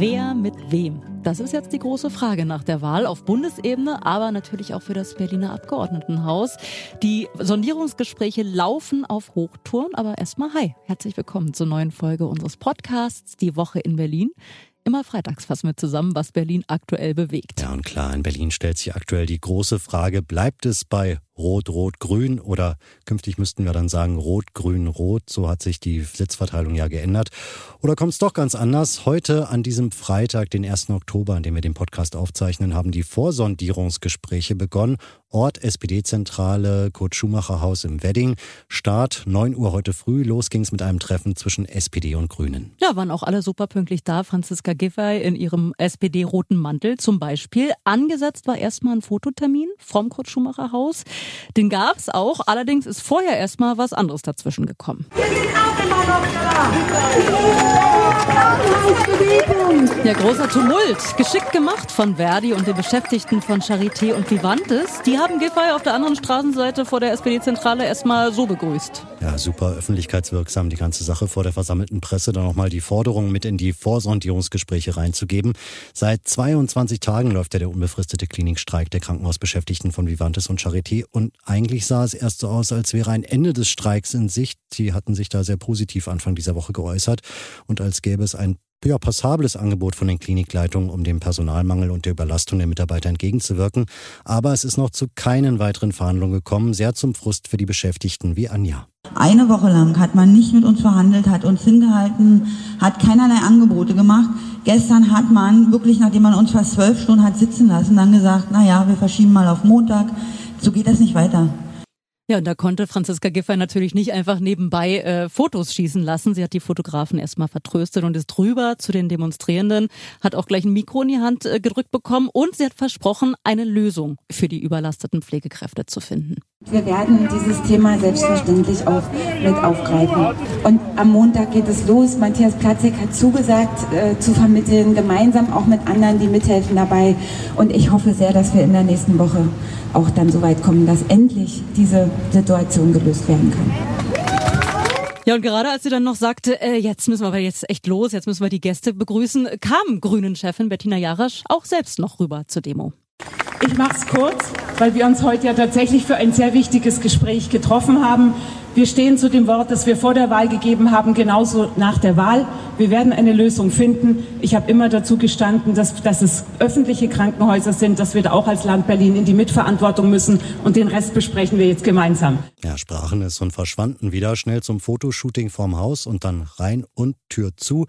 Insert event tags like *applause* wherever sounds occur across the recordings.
Wer mit wem? Das ist jetzt die große Frage nach der Wahl auf Bundesebene, aber natürlich auch für das Berliner Abgeordnetenhaus. Die Sondierungsgespräche laufen auf Hochtouren, aber erstmal hi, herzlich willkommen zur neuen Folge unseres Podcasts Die Woche in Berlin. Immer freitags fassen wir zusammen, was Berlin aktuell bewegt. Ja, und klar, in Berlin stellt sich aktuell die große Frage, bleibt es bei Rot, Rot, Grün oder künftig müssten wir dann sagen Rot, Grün, Rot. So hat sich die Sitzverteilung ja geändert. Oder kommt es doch ganz anders? Heute an diesem Freitag, den 1. Oktober, an dem wir den Podcast aufzeichnen, haben die Vorsondierungsgespräche begonnen. Ort SPD-Zentrale Kurt Schumacher Haus im Wedding. Start 9 Uhr heute früh. Los ging es mit einem Treffen zwischen SPD und Grünen. Ja, waren auch alle super pünktlich da. Franziska Giffey in ihrem SPD-roten Mantel zum Beispiel. Angesetzt war erstmal ein Fototermin vom Kurt Schumacher Haus. Den gab es auch, allerdings ist vorher erstmal was anderes dazwischen gekommen. Wir sind da. Ja, großer Tumult. Geschickt gemacht von Verdi und den Beschäftigten von Charité und Vivantes. Die haben Giffey auf der anderen Straßenseite vor der SPD-Zentrale erstmal so begrüßt. Ja, super öffentlichkeitswirksam die ganze Sache vor der versammelten Presse dann nochmal die Forderung mit in die Vorsondierungsgespräche reinzugeben. Seit 22 Tagen läuft ja der unbefristete Klinikstreik der Krankenhausbeschäftigten von Vivantes und Charité und eigentlich sah es erst so aus, als wäre ein Ende des Streiks in Sicht. Sie hatten sich da sehr positiv Anfang dieser Woche geäußert und als gäbe es ein ja, passables Angebot von den Klinikleitungen, um dem Personalmangel und der Überlastung der Mitarbeiter entgegenzuwirken. Aber es ist noch zu keinen weiteren Verhandlungen gekommen, sehr zum Frust für die Beschäftigten wie Anja. Eine Woche lang hat man nicht mit uns verhandelt, hat uns hingehalten, hat keinerlei Angebote gemacht. Gestern hat man wirklich, nachdem man uns fast zwölf Stunden hat sitzen lassen, dann gesagt, na ja, wir verschieben mal auf Montag. So geht das nicht weiter. Ja, und da konnte Franziska Giffey natürlich nicht einfach nebenbei äh, Fotos schießen lassen. Sie hat die Fotografen erstmal vertröstet und ist drüber zu den Demonstrierenden, hat auch gleich ein Mikro in die Hand äh, gedrückt bekommen und sie hat versprochen, eine Lösung für die überlasteten Pflegekräfte zu finden. Wir werden dieses Thema selbstverständlich auch mit aufgreifen. Und am Montag geht es los. Matthias Platzek hat zugesagt, äh, zu vermitteln, gemeinsam auch mit anderen, die mithelfen dabei. Und ich hoffe sehr, dass wir in der nächsten Woche auch dann so weit kommen, dass endlich diese Situation gelöst werden kann. Ja, und gerade als sie dann noch sagte, äh, jetzt müssen wir aber jetzt echt los, jetzt müssen wir die Gäste begrüßen, kam Grünen-Chefin Bettina Jarasch auch selbst noch rüber zur Demo. Ich mache es kurz, weil wir uns heute ja tatsächlich für ein sehr wichtiges Gespräch getroffen haben. Wir stehen zu dem Wort, das wir vor der Wahl gegeben haben, genauso nach der Wahl. Wir werden eine Lösung finden. Ich habe immer dazu gestanden, dass, dass es öffentliche Krankenhäuser sind, dass wir da auch als Land Berlin in die Mitverantwortung müssen und den Rest besprechen wir jetzt gemeinsam. Ja, sprachen es und verschwanden wieder schnell zum Fotoshooting vorm Haus und dann rein und Tür zu.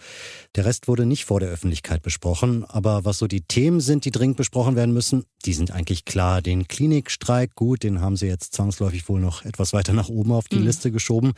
Der Rest wurde nicht vor der Öffentlichkeit besprochen, aber was so die Themen sind, die dringend besprochen werden müssen, die sind eigentlich klar. Den Klinikstreik, gut, den haben sie jetzt zwangsläufig wohl noch etwas weiter nach oben auf die mhm. Liste geschoben.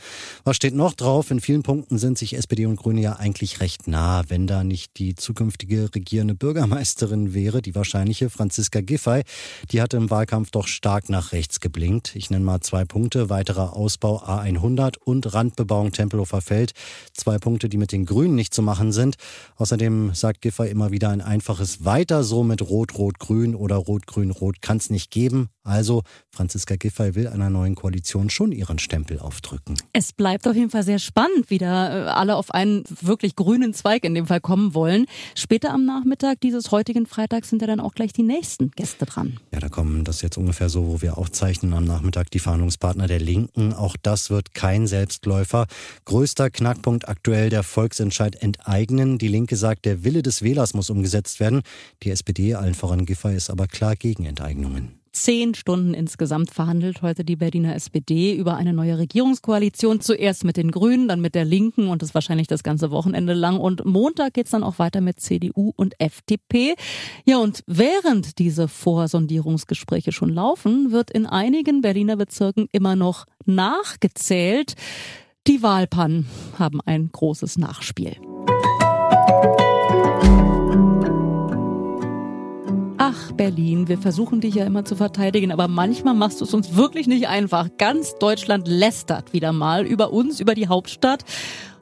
Was steht noch drauf? In vielen Punkten sind sich SPD und Grüne ja eigentlich recht nah, wenn da nicht die zukünftige regierende Bürgermeisterin wäre, die wahrscheinliche Franziska Giffey. Die hatte im Wahlkampf doch stark nach rechts geblinkt. Ich nenne mal zwei Punkte. Weiterer Ausbau A100 und Randbebauung Tempelhofer Feld. Zwei Punkte, die mit den Grünen nicht zu machen sind. Außerdem sagt Giffey immer wieder ein einfaches Weiter so mit Rot, Rot, Grün oder Rot, Grün, Rot kann es nicht geben. Also Franziska Giffey will einer neuen Koalition schon ihren Stempel aufdrücken. Es bleibt auf jeden Fall sehr spannend, wie da äh, alle auf einen wirklich grünen Zweig in dem Fall kommen wollen. Später am Nachmittag dieses heutigen Freitags sind ja dann auch gleich die nächsten Gäste dran. Ja, da kommen das jetzt ungefähr so, wo wir aufzeichnen am Nachmittag die Verhandlungspartner der Linken. Auch das wird kein Selbstläufer. Größter Knackpunkt aktuell der Volksentscheid enteignen. Die Linke sagt, der Wille des Wählers muss umgesetzt werden. Die SPD, allen voran Giffey, ist aber klar gegen Enteignungen zehn Stunden insgesamt verhandelt heute die Berliner SPD über eine neue Regierungskoalition. Zuerst mit den Grünen, dann mit der Linken und das wahrscheinlich das ganze Wochenende lang. Und Montag geht's dann auch weiter mit CDU und FDP. Ja, und während diese Vorsondierungsgespräche schon laufen, wird in einigen Berliner Bezirken immer noch nachgezählt. Die Wahlpannen haben ein großes Nachspiel. Ach, Berlin, wir versuchen dich ja immer zu verteidigen, aber manchmal machst du es uns wirklich nicht einfach. Ganz Deutschland lästert wieder mal über uns, über die Hauptstadt.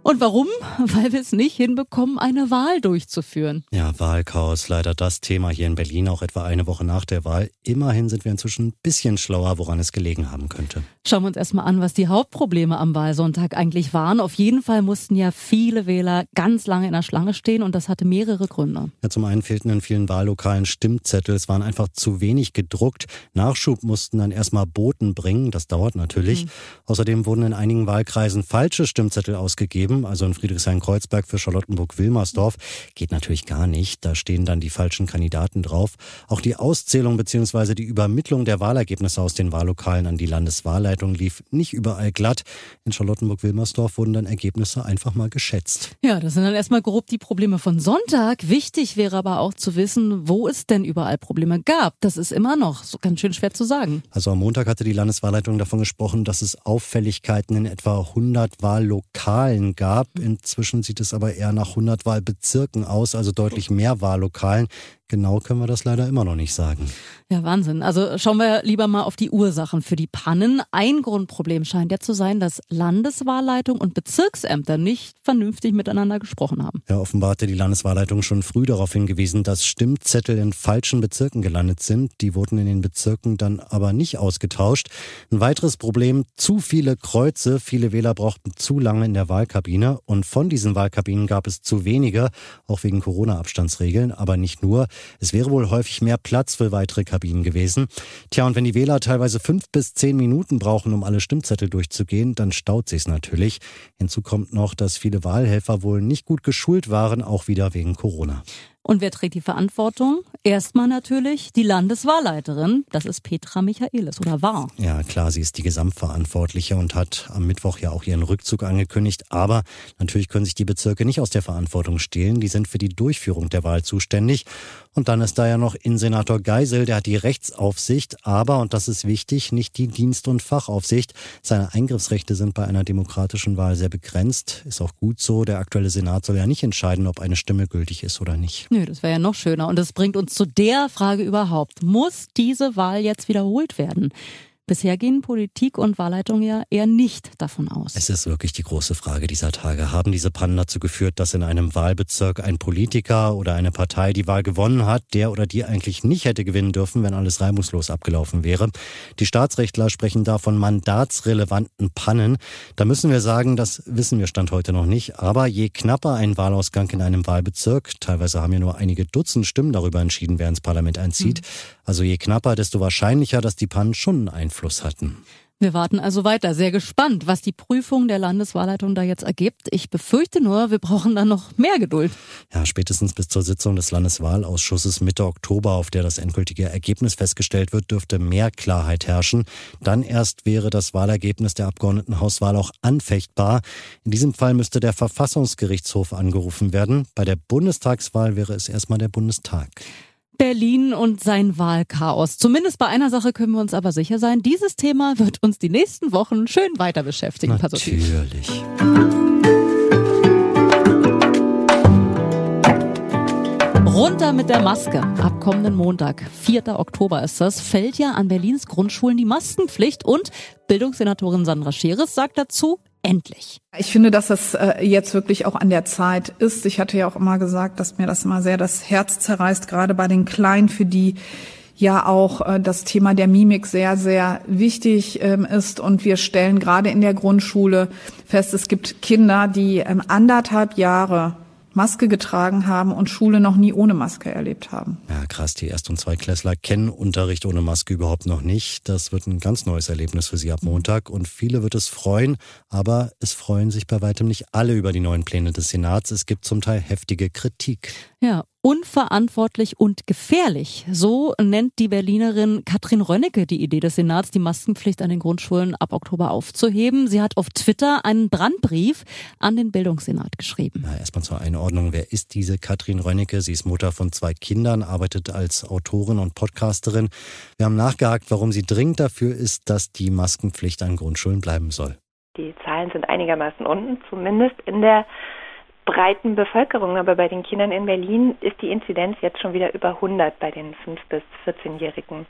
Und warum? *laughs* Weil wir es nicht hinbekommen, eine Wahl durchzuführen. Ja, Wahlchaos, leider das Thema hier in Berlin, auch etwa eine Woche nach der Wahl. Immerhin sind wir inzwischen ein bisschen schlauer, woran es gelegen haben könnte. Schauen wir uns erstmal an, was die Hauptprobleme am Wahlsonntag eigentlich waren. Auf jeden Fall mussten ja viele Wähler ganz lange in der Schlange stehen und das hatte mehrere Gründe. Ja, zum einen fehlten in vielen Wahllokalen Stimmzettel. Es waren einfach zu wenig gedruckt. Nachschub mussten dann erstmal Boten bringen. Das dauert natürlich. Mhm. Außerdem wurden in einigen Wahlkreisen falsche Stimmzettel ausgegeben geben, also in Friedrichshain-Kreuzberg für Charlottenburg-Wilmersdorf, geht natürlich gar nicht. Da stehen dann die falschen Kandidaten drauf. Auch die Auszählung bzw. die Übermittlung der Wahlergebnisse aus den Wahllokalen an die Landeswahlleitung lief nicht überall glatt. In Charlottenburg-Wilmersdorf wurden dann Ergebnisse einfach mal geschätzt. Ja, das sind dann erstmal grob die Probleme von Sonntag. Wichtig wäre aber auch zu wissen, wo es denn überall Probleme gab. Das ist immer noch so ganz schön schwer zu sagen. Also am Montag hatte die Landeswahlleitung davon gesprochen, dass es Auffälligkeiten in etwa 100 Wahllokalen gab gab. Inzwischen sieht es aber eher nach 100 Wahlbezirken aus, also deutlich mehr Wahllokalen. Genau können wir das leider immer noch nicht sagen. Ja, Wahnsinn. Also schauen wir lieber mal auf die Ursachen für die Pannen. Ein Grundproblem scheint ja zu sein, dass Landeswahlleitung und Bezirksämter nicht vernünftig miteinander gesprochen haben. Ja, offenbar hatte die Landeswahlleitung schon früh darauf hingewiesen, dass Stimmzettel in falschen Bezirken gelandet sind. Die wurden in den Bezirken dann aber nicht ausgetauscht. Ein weiteres Problem, zu viele Kreuze. Viele Wähler brauchten zu lange in der Wahlkabine und von diesen Wahlkabinen gab es zu wenige, auch wegen Corona-Abstandsregeln, aber nicht nur. Es wäre wohl häufig mehr Platz für weitere Kabinen gewesen. Tja, und wenn die Wähler teilweise fünf bis zehn Minuten brauchen, um alle Stimmzettel durchzugehen, dann staut sich's natürlich. Hinzu kommt noch, dass viele Wahlhelfer wohl nicht gut geschult waren, auch wieder wegen Corona. Und wer trägt die Verantwortung? Erstmal natürlich die Landeswahlleiterin. Das ist Petra Michaelis oder war. Ja, klar, sie ist die Gesamtverantwortliche und hat am Mittwoch ja auch ihren Rückzug angekündigt. Aber natürlich können sich die Bezirke nicht aus der Verantwortung stehlen. Die sind für die Durchführung der Wahl zuständig. Und dann ist da ja noch Innensenator Geisel, der hat die Rechtsaufsicht, aber, und das ist wichtig, nicht die Dienst- und Fachaufsicht. Seine Eingriffsrechte sind bei einer demokratischen Wahl sehr begrenzt. Ist auch gut so. Der aktuelle Senat soll ja nicht entscheiden, ob eine Stimme gültig ist oder nicht. Nö, das wäre ja noch schöner. Und das bringt uns zu der Frage überhaupt. Muss diese Wahl jetzt wiederholt werden? Bisher gehen Politik und Wahlleitung ja eher nicht davon aus. Es ist wirklich die große Frage dieser Tage. Haben diese Pannen dazu geführt, dass in einem Wahlbezirk ein Politiker oder eine Partei die Wahl gewonnen hat, der oder die eigentlich nicht hätte gewinnen dürfen, wenn alles reibungslos abgelaufen wäre? Die Staatsrechtler sprechen da von mandatsrelevanten Pannen. Da müssen wir sagen, das wissen wir Stand heute noch nicht. Aber je knapper ein Wahlausgang in einem Wahlbezirk, teilweise haben ja nur einige Dutzend Stimmen darüber entschieden, wer ins Parlament einzieht, mhm. also je knapper, desto wahrscheinlicher, dass die Pannen schon einen Einfluss hatten. Wir warten also weiter. Sehr gespannt, was die Prüfung der Landeswahlleitung da jetzt ergibt. Ich befürchte nur, wir brauchen dann noch mehr Geduld. Ja, spätestens bis zur Sitzung des Landeswahlausschusses Mitte Oktober, auf der das endgültige Ergebnis festgestellt wird, dürfte mehr Klarheit herrschen. Dann erst wäre das Wahlergebnis der Abgeordnetenhauswahl auch anfechtbar. In diesem Fall müsste der Verfassungsgerichtshof angerufen werden. Bei der Bundestagswahl wäre es erstmal der Bundestag. Berlin und sein Wahlchaos. Zumindest bei einer Sache können wir uns aber sicher sein. Dieses Thema wird uns die nächsten Wochen schön weiter beschäftigen. Natürlich. Runter mit der Maske. Ab kommenden Montag, 4. Oktober ist das, fällt ja an Berlins Grundschulen die Maskenpflicht und Bildungssenatorin Sandra Scheres sagt dazu, endlich. Ich finde, dass das äh, jetzt wirklich auch an der Zeit ist. Ich hatte ja auch immer gesagt, dass mir das immer sehr das Herz zerreißt, gerade bei den Kleinen, für die ja auch äh, das Thema der Mimik sehr, sehr wichtig ähm, ist. Und wir stellen gerade in der Grundschule fest, es gibt Kinder, die ähm, anderthalb Jahre Maske getragen haben und Schule noch nie ohne Maske erlebt haben. Ja, krass. Die Erst- und Zweitklässler kennen Unterricht ohne Maske überhaupt noch nicht. Das wird ein ganz neues Erlebnis für sie ab Montag und viele wird es freuen, aber es freuen sich bei weitem nicht alle über die neuen Pläne des Senats. Es gibt zum Teil heftige Kritik. Ja, unverantwortlich und gefährlich. So nennt die Berlinerin Katrin Rönnecke die Idee des Senats, die Maskenpflicht an den Grundschulen ab Oktober aufzuheben. Sie hat auf Twitter einen Brandbrief an den Bildungssenat geschrieben. Na, erstmal zur Einordnung. Wer ist diese Katrin Rönnecke? Sie ist Mutter von zwei Kindern, arbeitet als Autorin und Podcasterin. Wir haben nachgehakt, warum sie dringend dafür ist, dass die Maskenpflicht an Grundschulen bleiben soll. Die Zahlen sind einigermaßen unten, zumindest in der breiten Bevölkerung, aber bei den Kindern in Berlin ist die Inzidenz jetzt schon wieder über 100 bei den 5- bis 14-Jährigen.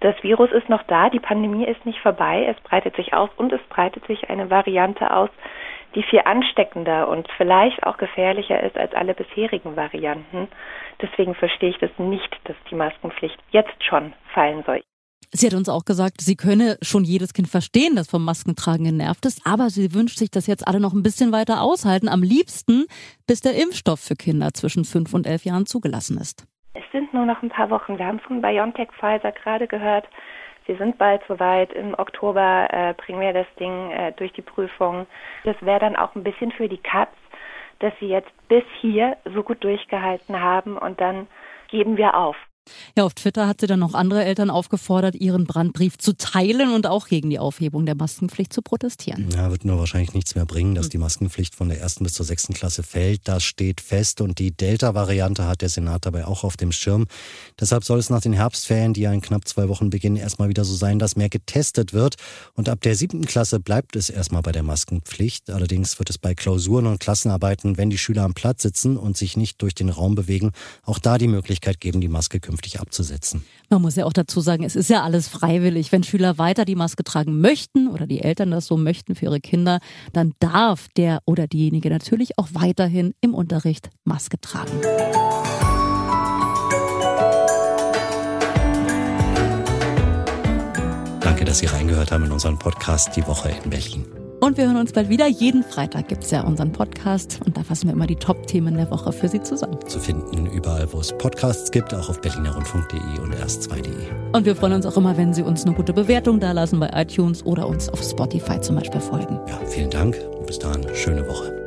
Das Virus ist noch da, die Pandemie ist nicht vorbei, es breitet sich aus und es breitet sich eine Variante aus, die viel ansteckender und vielleicht auch gefährlicher ist als alle bisherigen Varianten. Deswegen verstehe ich das nicht, dass die Maskenpflicht jetzt schon fallen soll. Sie hat uns auch gesagt, sie könne schon jedes Kind verstehen, das vom Maskentragen genervt ist, aber sie wünscht sich das jetzt alle noch ein bisschen weiter aushalten. Am liebsten, bis der Impfstoff für Kinder zwischen fünf und elf Jahren zugelassen ist. Es sind nur noch ein paar Wochen. Wir haben von BioNTech Pfizer gerade gehört. Wir sind bald soweit. Im Oktober äh, bringen wir das Ding äh, durch die Prüfung. Das wäre dann auch ein bisschen für die Katz, dass sie jetzt bis hier so gut durchgehalten haben und dann geben wir auf. Ja, auf Twitter hat sie dann noch andere Eltern aufgefordert, ihren Brandbrief zu teilen und auch gegen die Aufhebung der Maskenpflicht zu protestieren. Ja, wird nur wahrscheinlich nichts mehr bringen, dass die Maskenpflicht von der ersten bis zur sechsten Klasse fällt. Das steht fest und die Delta-Variante hat der Senat dabei auch auf dem Schirm. Deshalb soll es nach den Herbstferien, die ja in knapp zwei Wochen beginnen, erstmal wieder so sein, dass mehr getestet wird. Und ab der siebten Klasse bleibt es erstmal bei der Maskenpflicht. Allerdings wird es bei Klausuren und Klassenarbeiten, wenn die Schüler am Platz sitzen und sich nicht durch den Raum bewegen, auch da die Möglichkeit geben, die Maske künftig künftig abzusetzen. Man muss ja auch dazu sagen, es ist ja alles freiwillig. Wenn Schüler weiter die Maske tragen möchten oder die Eltern das so möchten für ihre Kinder, dann darf der oder diejenige natürlich auch weiterhin im Unterricht Maske tragen. Danke, dass Sie reingehört haben in unseren Podcast Die Woche in Berlin. Und wir hören uns bald wieder. Jeden Freitag gibt es ja unseren Podcast und da fassen wir immer die Top-Themen der Woche für Sie zusammen. Zu finden überall, wo es Podcasts gibt, auch auf berlinerrundfunk.de und erst2.de. Und wir freuen uns auch immer, wenn Sie uns eine gute Bewertung dalassen bei iTunes oder uns auf Spotify zum Beispiel folgen. Ja, vielen Dank und bis dahin, schöne Woche.